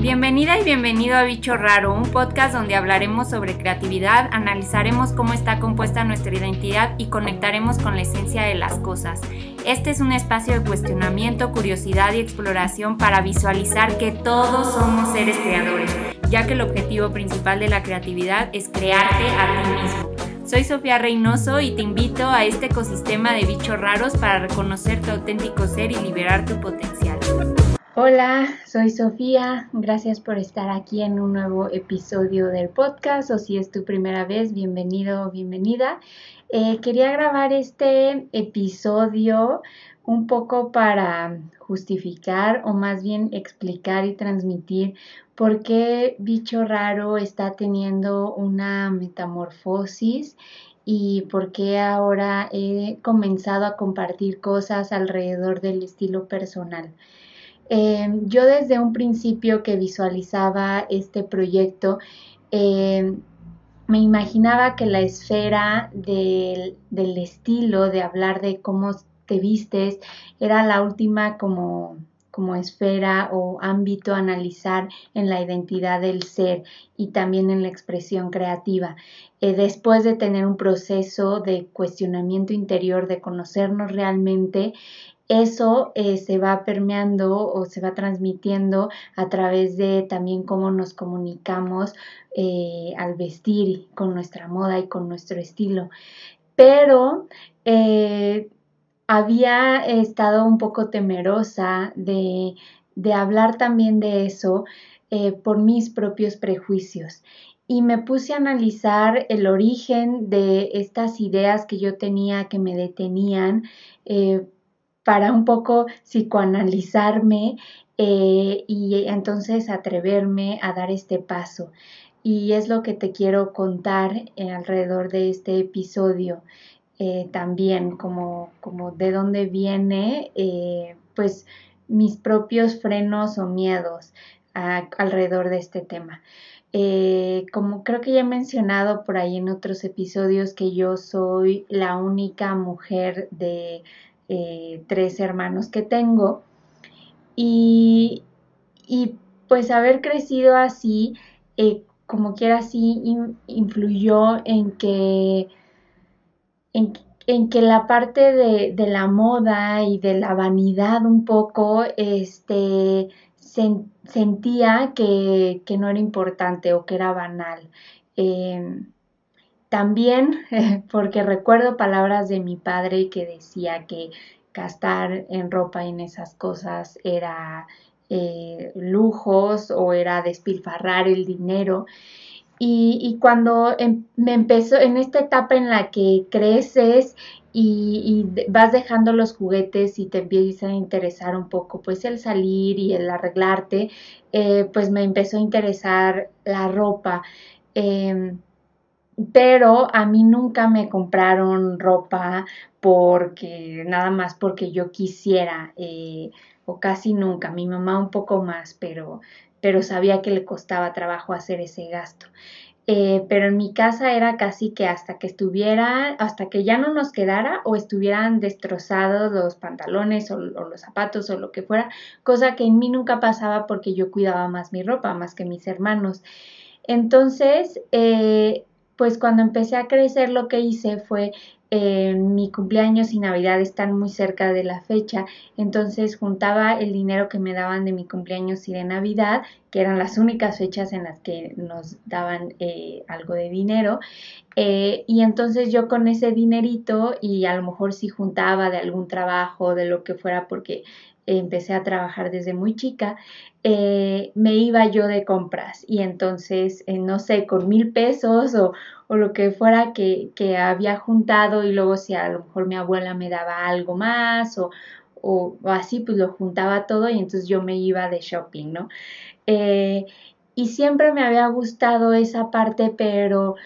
Bienvenida y bienvenido a Bicho Raro, un podcast donde hablaremos sobre creatividad, analizaremos cómo está compuesta nuestra identidad y conectaremos con la esencia de las cosas. Este es un espacio de cuestionamiento, curiosidad y exploración para visualizar que todos somos seres creadores, ya que el objetivo principal de la creatividad es crearte a ti mismo. Soy Sofía Reynoso y te invito a este ecosistema de bichos raros para reconocer tu auténtico ser y liberar tu potencial. Hola, soy Sofía. Gracias por estar aquí en un nuevo episodio del podcast o si es tu primera vez, bienvenido o bienvenida. Eh, quería grabar este episodio un poco para justificar o más bien explicar y transmitir por qué Bicho Raro está teniendo una metamorfosis y por qué ahora he comenzado a compartir cosas alrededor del estilo personal. Em, yo desde un principio que visualizaba este proyecto, em, me imaginaba que la esfera del, del, estilo, de hablar de cómo te vistes, era la última como, como esfera o ámbito a analizar en la identidad del ser y también en la expresión creativa. Eh, después de tener un proceso de cuestionamiento interior, de conocernos realmente, eso eh, se va permeando o se va transmitiendo a través de también cómo nos comunicamos eh, al vestir con nuestra moda y con nuestro estilo. Pero eh, había estado un poco temerosa de, hablar también de eso por mis propios prejuicios y me puse a analizar el origen de estas ideas que yo tenía que me detenían para un poco psicoanalizarme eh, y entonces atreverme a dar este paso. Y es lo que te quiero contar eh, alrededor de este episodio. Eh, también como, como de dónde viene pues mis propios frenos o miedos alrededor de este tema. como creo que ya he mencionado por ahí en otros episodios que yo soy la única mujer de eh, tres hermanos que tengo. Y, pues haber crecido así, eh, como quiera así, influyó en que, en, que la parte de, la moda y de la vanidad un poco, este, sentía que, no era importante o que era banal. Em, también porque recuerdo palabras de mi padre que decía que gastar en ropa y en esas cosas era eh, lujos o era despilfarrar el dinero. Y, cuando em, me empezó, en esta etapa en la que creces y, vas dejando los juguetes y te empieza a interesar un poco, pues el salir y el arreglarte, eh, pues me empezó a interesar la ropa. Em, pero a mí nunca me compraron ropa porque nada más porque yo quisiera eh, o casi nunca, mi mamá un poco más, pero, pero sabía que le costaba trabajo hacer ese gasto. Eh, pero en mi casa era casi que hasta que estuviera, hasta que ya no nos quedara o estuvieran destrozados los pantalones o, los zapatos o lo que fuera, cosa que en mí nunca pasaba porque yo cuidaba más mi ropa, más que mis hermanos. Entonces, eh, pues cuando empecé a crecer lo que hice fue mi cumpleaños y Navidad están muy cerca de la fecha, entonces juntaba el dinero que me daban de mi cumpleaños y de Navidad, que eran las únicas fechas en las que nos daban eh, algo de dinero, eh, y entonces yo con ese dinerito y a lo mejor si juntaba de algún trabajo, de lo que fuera, porque empecé a trabajar desde muy chica, eh, me iba yo de compras y entonces, eh, no sé, con mil pesos o, lo que fuera que, había juntado y luego si a lo mejor mi abuela me daba algo más o, así, pues lo juntaba todo y entonces yo me iba de shopping, ¿no? Eh, y siempre me había gustado esa parte, pero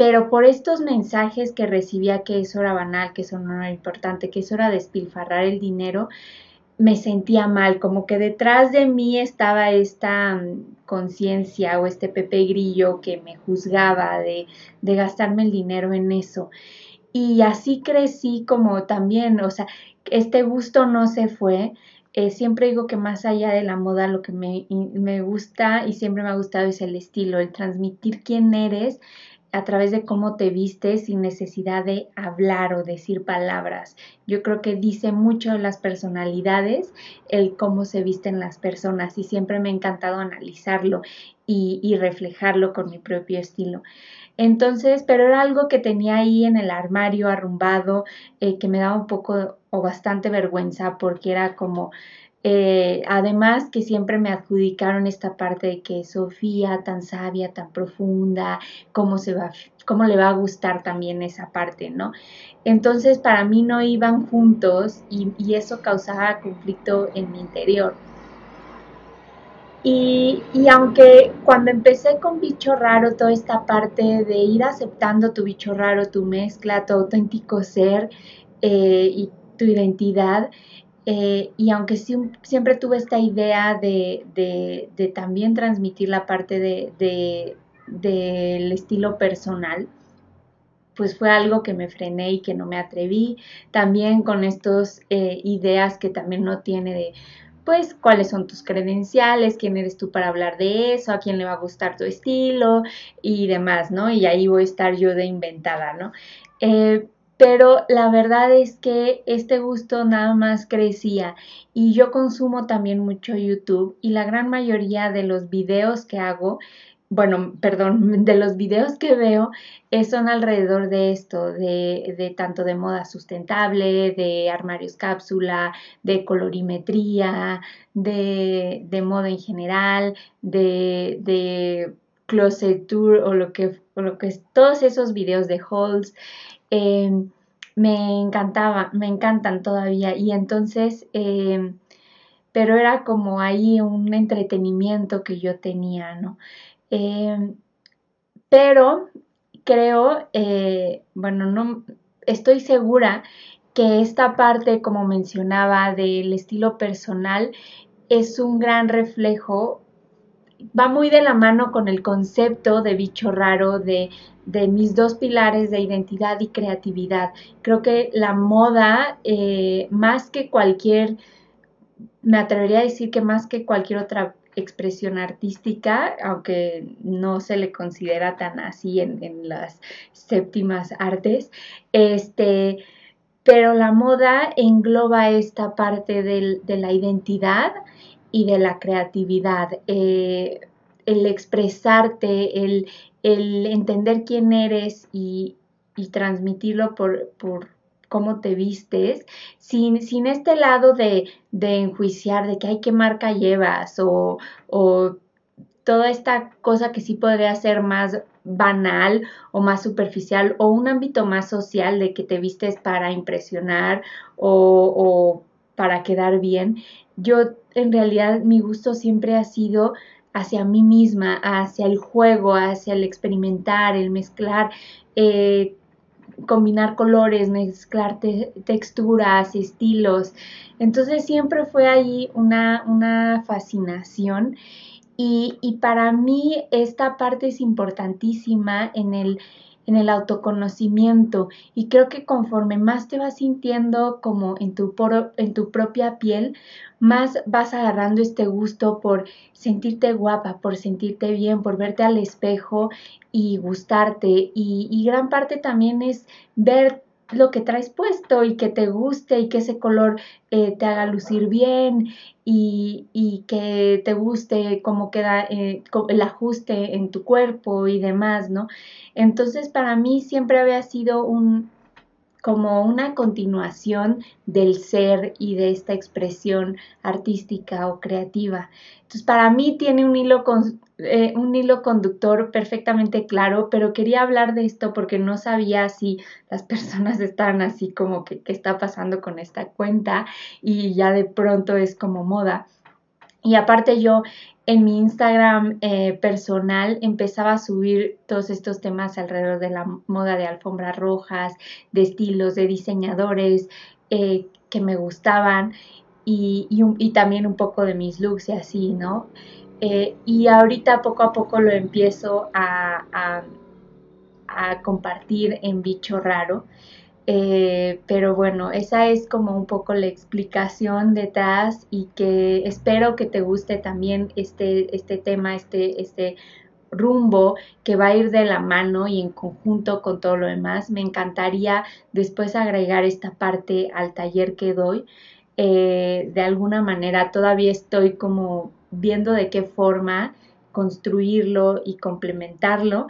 pero por estos mensajes que recibía que eso era banal, que eso no era importante, que eso era despilfarrar el dinero, me sentía mal, como que detrás de mí estaba esta mm, conciencia o este Pepe Grillo que me juzgaba de, gastarme el dinero en eso. Y así crecí como también, o sea, este gusto no se fue, eh, siempre digo que más allá de la moda lo que me, me gusta y siempre me ha gustado es el estilo, el transmitir quién eres a través de cómo te vistes sin necesidad de hablar o decir palabras. Yo creo que dice mucho las personalidades el cómo se visten las personas y siempre me ha encantado analizarlo y, reflejarlo con mi propio estilo. Entonces, pero era algo que tenía ahí en el armario arrumbado, eh, que me daba un poco o bastante vergüenza porque era como eh, además que siempre me adjudicaron esta parte de que Sofía tan sabia, tan profunda, cómo se va, cómo le va a gustar también esa parte, ¿no? Entonces para mí no iban juntos y, eso causaba conflicto en mi interior. Y, aunque cuando empecé con bicho raro, toda esta parte de ir aceptando tu bicho raro, tu mezcla, tu auténtico ser eh, y tu identidad, eh, y aunque siempre tuve esta idea de, también transmitir la parte del estilo personal, pues fue algo que me frené y que no me atreví. También con estas eh, ideas que también no tiene de, pues, cuáles son tus credenciales, quién eres tú para hablar de eso, a quién le va a gustar tu estilo y demás, ¿no? Y ahí voy a estar yo de inventada, ¿no? Eh, pero la verdad es que este gusto nada más crecía y yo consumo también mucho YouTube y la gran mayoría de los videos que hago, bueno, perdón, de los videos que veo eh, son alrededor de esto, de, tanto de moda sustentable, de armarios cápsula, de colorimetría, de, de moda en general, de, de closet tour o lo que, o lo que es todos esos videos de hauls Em, me encantaba, me encantan todavía y entonces, em, pero era como ahí un entretenimiento que yo tenía, ¿no? Em, pero creo, eh, bueno, no estoy segura que esta parte, como mencionaba, del estilo personal es un gran reflejo va muy de la mano con el concepto de bicho raro, de, de mis dos pilares de identidad y creatividad. Creo que la moda, eh, más que cualquier, me atrevería a decir que más que cualquier otra expresión artística, aunque no se le considera tan así en, en las séptimas artes, este, pero la moda engloba esta parte del, de la identidad y de la creatividad, eh, el expresarte, el, entender quién eres y, transmitirlo por, por, cómo te vistes, sin, sin este lado de, enjuiciar de que hay qué marca llevas o, o toda esta cosa que sí podría ser más banal o más superficial o un ámbito más social de que te vistes para impresionar o, o para quedar bien. Yo en realidad mi gusto siempre ha sido hacia mí misma, hacia el juego, hacia el experimentar, el mezclar, eh, combinar colores, mezclar texturas, estilos. Entonces siempre fue ahí una, una fascinación y, y, para mí esta parte es importantísima en el en el autoconocimiento y creo que conforme más te vas sintiendo como en tu, en tu propia piel, más vas agarrando este gusto por sentirte guapa, por sentirte bien, por verte al espejo y gustarte. Y, y gran parte también es ver lo que traes puesto y que te guste y que ese color eh, te haga lucir bien y, y, que te guste cómo queda eh, el ajuste en tu cuerpo y demás, ¿no? Entonces para mí siempre había sido un, como una continuación del ser y de esta expresión artística o creativa. Entonces, para mí tiene un hilo, eh, un hilo conductor perfectamente claro, pero quería hablar de esto porque no sabía si las personas están así como que qué está pasando con esta cuenta y ya de pronto es como moda. Y aparte yo en mi Instagram eh, personal empezaba a subir todos estos temas alrededor de la moda de alfombras rojas, de estilos, de diseñadores eh, que me gustaban y, también un poco de mis looks y así, ¿no? Eh, y ahorita poco a poco lo empiezo a compartir en Bicho Raro. Eh, pero bueno, esa es como un poco la explicación detrás y que espero que te guste también este, este tema, este, este rumbo que va a ir de la mano y en conjunto con todo lo demás. Me encantaría después agregar esta parte al taller que doy. Eh, de alguna manera todavía estoy como viendo de qué forma construirlo y complementarlo.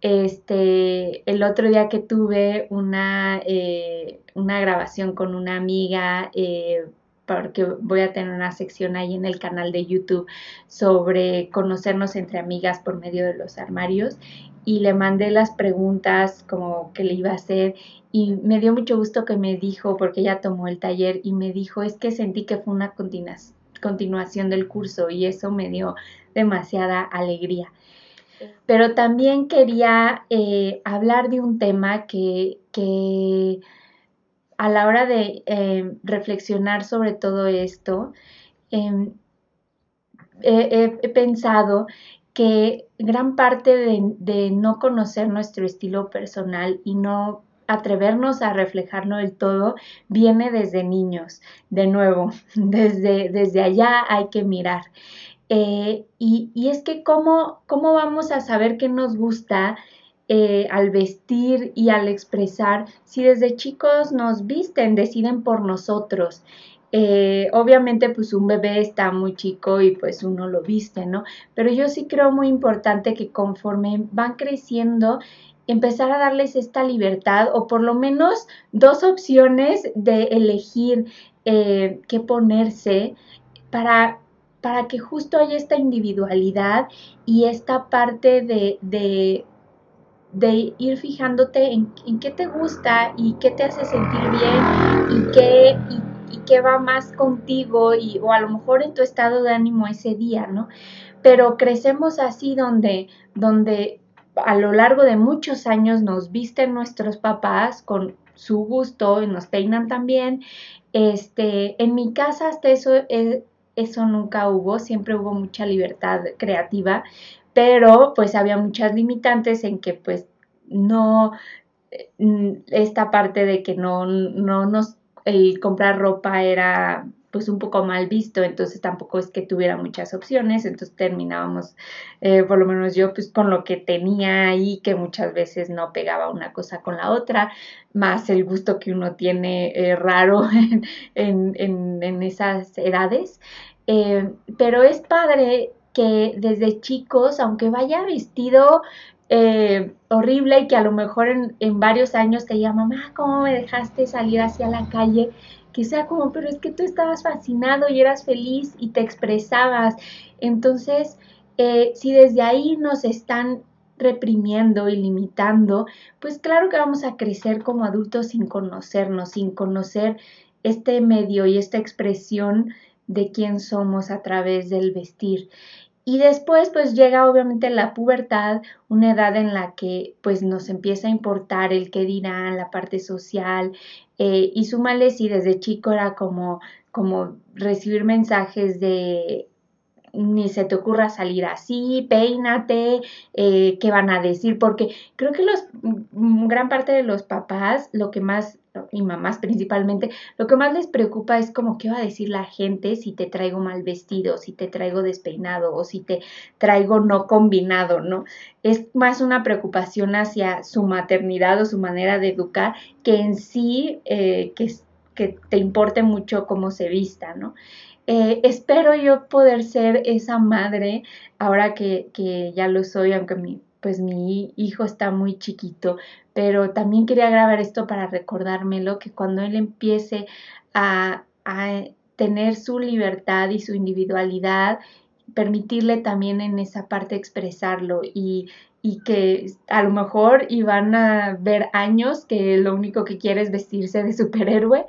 Este, el otro día que tuve una, eh, una grabación con una amiga, eh, porque voy a tener una sección ahí en el canal de YouTube sobre conocernos entre amigas por medio de los armarios y le mandé las preguntas como que le iba a hacer y me dio mucho gusto que me dijo, porque ella tomó el taller y me dijo, es que sentí que fue una continuación del curso y eso me dio demasiada alegría. Pero también quería eh, hablar de un tema que, a la hora de eh, reflexionar sobre todo esto, em, he, pensado que gran parte de, no conocer nuestro estilo personal y no atrevernos a reflejarlo del todo viene desde niños. De nuevo, desde, desde allá hay que mirar. Eh, y, es que cómo, cómo vamos a saber qué nos gusta eh, al vestir y al expresar si desde chicos nos visten, deciden por nosotros. Eh, obviamente pues un bebé está muy chico y pues uno lo viste, ¿no? Pero yo sí creo muy importante que conforme van creciendo empezar a darles esta libertad o por lo menos dos opciones de elegir qué ponerse para para que justo haya esta individualidad y esta parte de, de, ir fijándote en, qué te gusta y qué te hace sentir bien y qué, y, qué va más contigo y, o a lo mejor en tu estado de ánimo ese día, ¿no? Pero crecemos así donde, donde a lo largo de muchos años nos visten nuestros papás con su gusto y nos peinan también. Este, en mi casa hasta eso es, eso nunca hubo, siempre hubo mucha libertad creativa, pero pues había muchas limitantes en que pues no, mm, esta parte de que no, no nos, el comprar ropa era pues un poco mal visto, entonces tampoco es que tuviera muchas opciones, entonces terminábamos, eh, por lo menos yo, pues con lo que tenía ahí, que muchas veces no pegaba una cosa con la otra, más el gusto que uno tiene eh, raro en, en, esas edades. Eh, pero es padre que desde chicos, aunque vaya vestido horrible y que a lo mejor en, en, varios años te diga, mamá, ¿cómo me dejaste salir hacia la calle? Que sea como, pero es que tú estabas fascinado y eras feliz y te expresabas. Entonces, eh, si desde ahí nos están reprimiendo y limitando, pues claro que vamos a crecer como adultos sin conocernos, sin conocer este medio y esta expresión de quién somos a través del vestir. Y después pues llega obviamente la pubertad, una edad en la que pues nos empieza a importar el qué dirán, la parte social, eh, y súmale si desde chico era como, como recibir mensajes de ni se te ocurra salir así, peínate, eh, qué van a decir, porque creo que los, mm, gran parte de los papás, lo que más, y mamás principalmente, lo que más les preocupa es como qué va a decir la gente si te traigo mal vestido, si te traigo despeinado o si te traigo no combinado, ¿no? Es más una preocupación hacia su maternidad o su manera de educar que en sí eh, que, que te importe mucho cómo se vista, ¿no? Eh, espero yo poder ser esa madre ahora que, ya lo soy, aunque mi, pues mi hijo está muy chiquito, pero también quería grabar esto para recordármelo, que cuando él empiece a, tener su libertad y su individualidad, permitirle también en esa parte expresarlo y, y que a lo mejor iban a ver años que lo único que quiere es vestirse de superhéroe,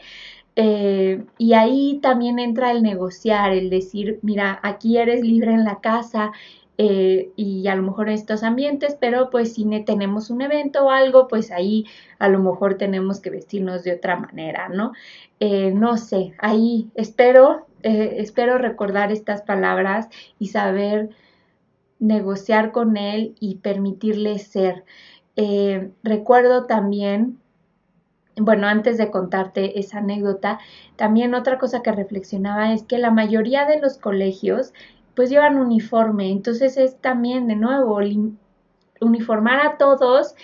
eh, y ahí también entra el negociar, el decir, mira, aquí eres libre en la casa eh, y a lo mejor en estos ambientes, pero pues si tenemos un evento o algo, pues ahí a lo mejor tenemos que vestirnos de otra manera, ¿no? Eh, no sé, ahí espero, espero recordar estas palabras y saber negociar con él y permitirle ser. recuerdo también bueno, antes de contarte esa anécdota, también otra cosa que reflexionaba es que la mayoría de los colegios pues llevan uniforme, entonces es también de nuevo uniformar a todos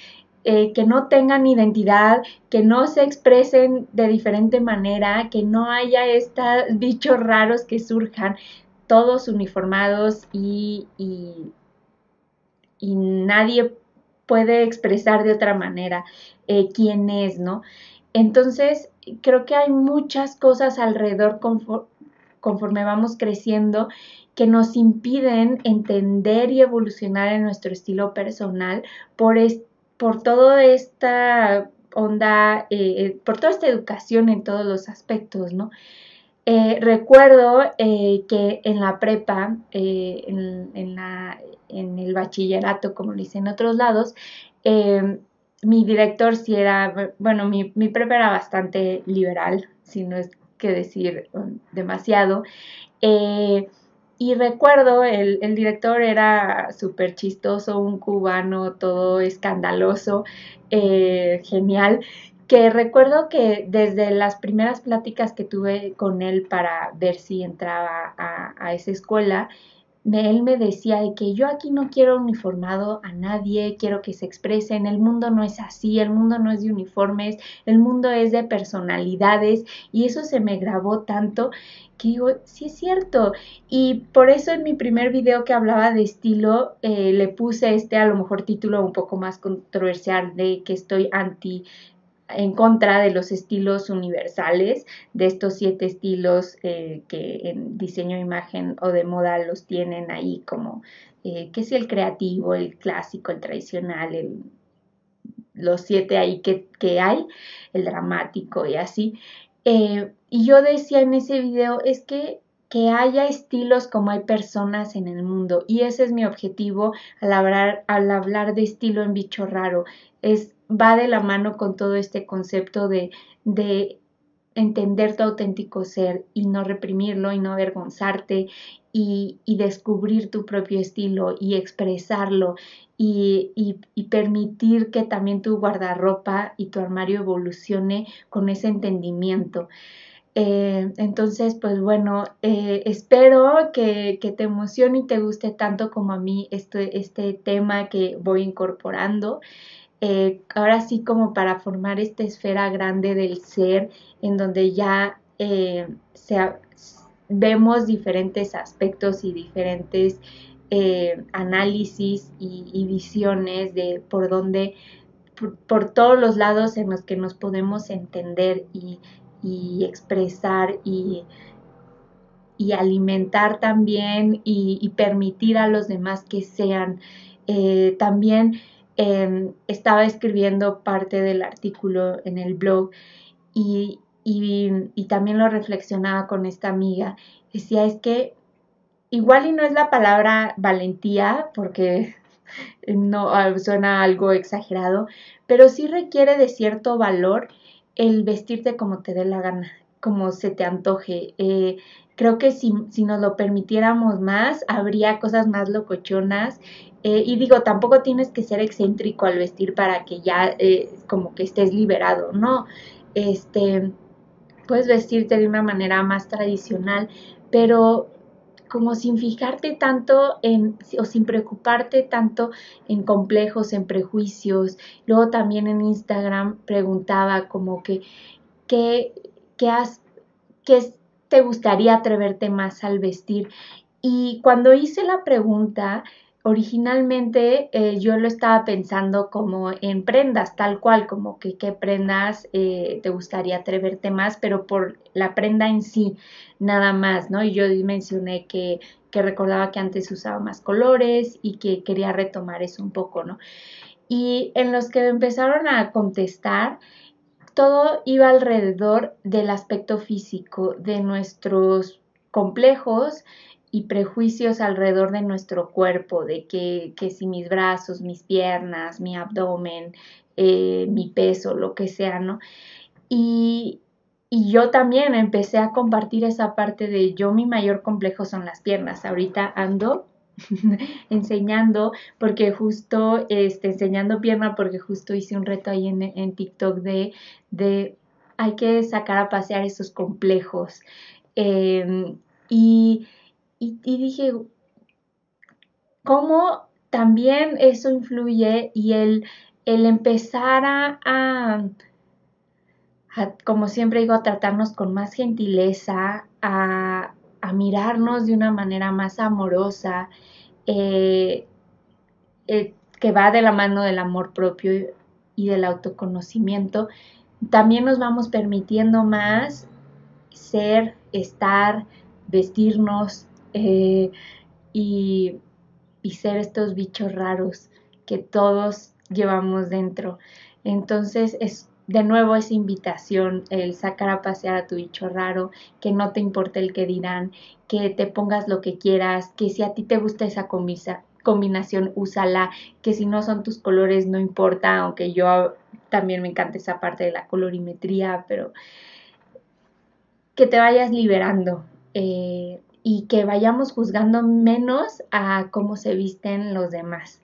eh, que no tengan identidad, que no se expresen de diferente manera, que no haya estos bichos raros que surjan, todos uniformados y, y, nadie puede expresar de otra manera eh, quién es, ¿no? Entonces, creo que hay muchas cosas alrededor conforme vamos creciendo que nos impiden entender y evolucionar en nuestro estilo personal por, este por toda esta onda, eh, eh, por toda esta educación en todos los aspectos, ¿no? Eh, recuerdo que en la prepa, en, el bachillerato, como lo dice en otros lados, mi director sí era, bueno, mi, mi, prepa era bastante liberal, si no es que decir um, demasiado. Y recuerdo, el, el director era súper chistoso, un cubano todo escandaloso, eh, genial, que recuerdo que desde las primeras pláticas que tuve con él para ver si entraba a, a esa escuela, él me decía que yo aquí no quiero uniformado a nadie, quiero que se expresen, el mundo no es así, el mundo no es de uniformes, el mundo es de personalidades y eso se me grabó tanto que digo, sí es cierto. Y por eso en mi primer video que hablaba de estilo eh, le puse este a lo mejor título un poco más controversial de que estoy anti en contra de los estilos universales, de estos siete estilos eh, que en diseño de imagen o de moda los tienen ahí como, eh, que es el creativo, el clásico, el tradicional, los siete ahí que, que, hay, el dramático y así. Eh, y yo decía en ese video, es que que haya estilos como hay personas en el mundo. Y ese es mi objetivo al hablar, al hablar de estilo en bicho raro. Es va de la mano con todo este concepto de, de entender tu auténtico ser y no reprimirlo y no avergonzarte y, y descubrir tu propio estilo y expresarlo y, y, permitir que también tu guardarropa y tu armario evolucione con ese entendimiento. Eh, entonces, pues bueno, eh, espero que, que, te emocione y te guste tanto como a mí este, este tema que voy incorporando. Eh, ahora sí como para formar esta esfera grande del ser en donde ya eh, vemos diferentes aspectos y diferentes eh, análisis y, visiones de por dónde, por, todos los lados en los que nos podemos entender y, expresar y, y, alimentar también y, permitir a los demás que sean. también Em, estaba escribiendo parte del artículo en el blog y, también lo reflexionaba con esta amiga. Decía, es que igual y no es la palabra valentía, porque no ah, suena algo exagerado, pero sí requiere de cierto valor el vestirte como te dé la gana, como se te antoje. Eh, creo que si, si, nos lo permitiéramos más, habría cosas más locochonas eh, y digo, tampoco tienes que ser excéntrico al vestir para que ya eh, como que estés liberado, ¿no? Este, puedes vestirte de una manera más tradicional, pero como sin fijarte tanto en, o sin preocuparte tanto en complejos, en prejuicios. Luego también en Instagram preguntaba como que, ¿qué, qué, has, qué te gustaría atreverte más al vestir? Y cuando hice la pregunta, originalmente eh, yo lo estaba pensando como en prendas, tal cual, como que qué prendas eh, te gustaría atreverte más, pero por la prenda en sí, nada más, ¿no? Y yo mencioné que, que recordaba que antes usaba más colores y que quería retomar eso un poco, ¿no? Y en los que empezaron a contestar, todo iba alrededor del aspecto físico, de nuestros complejos, y prejuicios alrededor de nuestro cuerpo, de que, que si mis brazos, mis piernas, mi abdomen, eh, mi peso, lo que sea, ¿no? Y, y yo también empecé a compartir esa parte de yo mi mayor complejo son las piernas. Ahorita ando enseñando, porque justo, este, enseñando pierna, porque justo hice un reto ahí en, en TikTok de, de, hay que sacar a pasear esos complejos. Em, y, y, dije, ¿cómo también eso influye y el, el empezar a, como siempre digo, a tratarnos con más gentileza, a, a mirarnos de una manera más amorosa, eh, eh, que va de la mano del amor propio y del autoconocimiento, también nos vamos permitiendo más ser, estar, vestirnos eh, y, y ser estos bichos raros que todos llevamos dentro. Entonces es de nuevo esa invitación, el sacar a pasear a tu bicho raro, que no te importe el que dirán, que te pongas lo que quieras, que si a ti te gusta esa combinación, úsala, que si no son tus colores, no importa, aunque yo también me encanta esa parte de la colorimetría, pero que te vayas liberando eh, y que vayamos juzgando menos a cómo se visten los demás.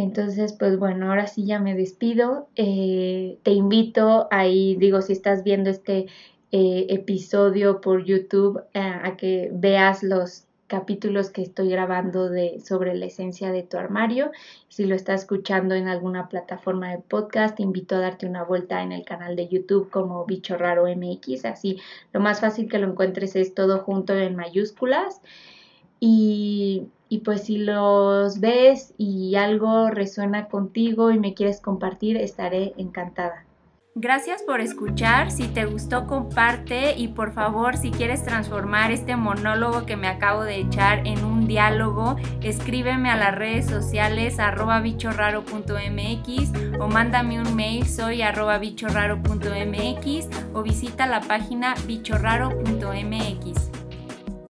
Entonces, pues bueno, ahora sí ya me despido. Eh, te invito ahí, digo, si estás viendo este eh, episodio por YouTube, a que veas los capítulos que estoy grabando sobre la esencia de tu armario. Si lo estás escuchando en alguna plataforma de podcast, te invito a darte una vuelta en el canal de YouTube como Bicho Raro MX. Así, lo más fácil que lo encuentres es todo junto en mayúsculas. Y y pues si los ves y algo resuena contigo y me quieres compartir, estaré encantada. Gracias por escuchar, si te gustó comparte y por favor si quieres transformar este monólogo que me acabo de echar en un diálogo, escríbeme a las redes sociales arroba bichorraro.mx o mándame un mail soy arroba bichorraro.mx o visita la página bichorraro.mx.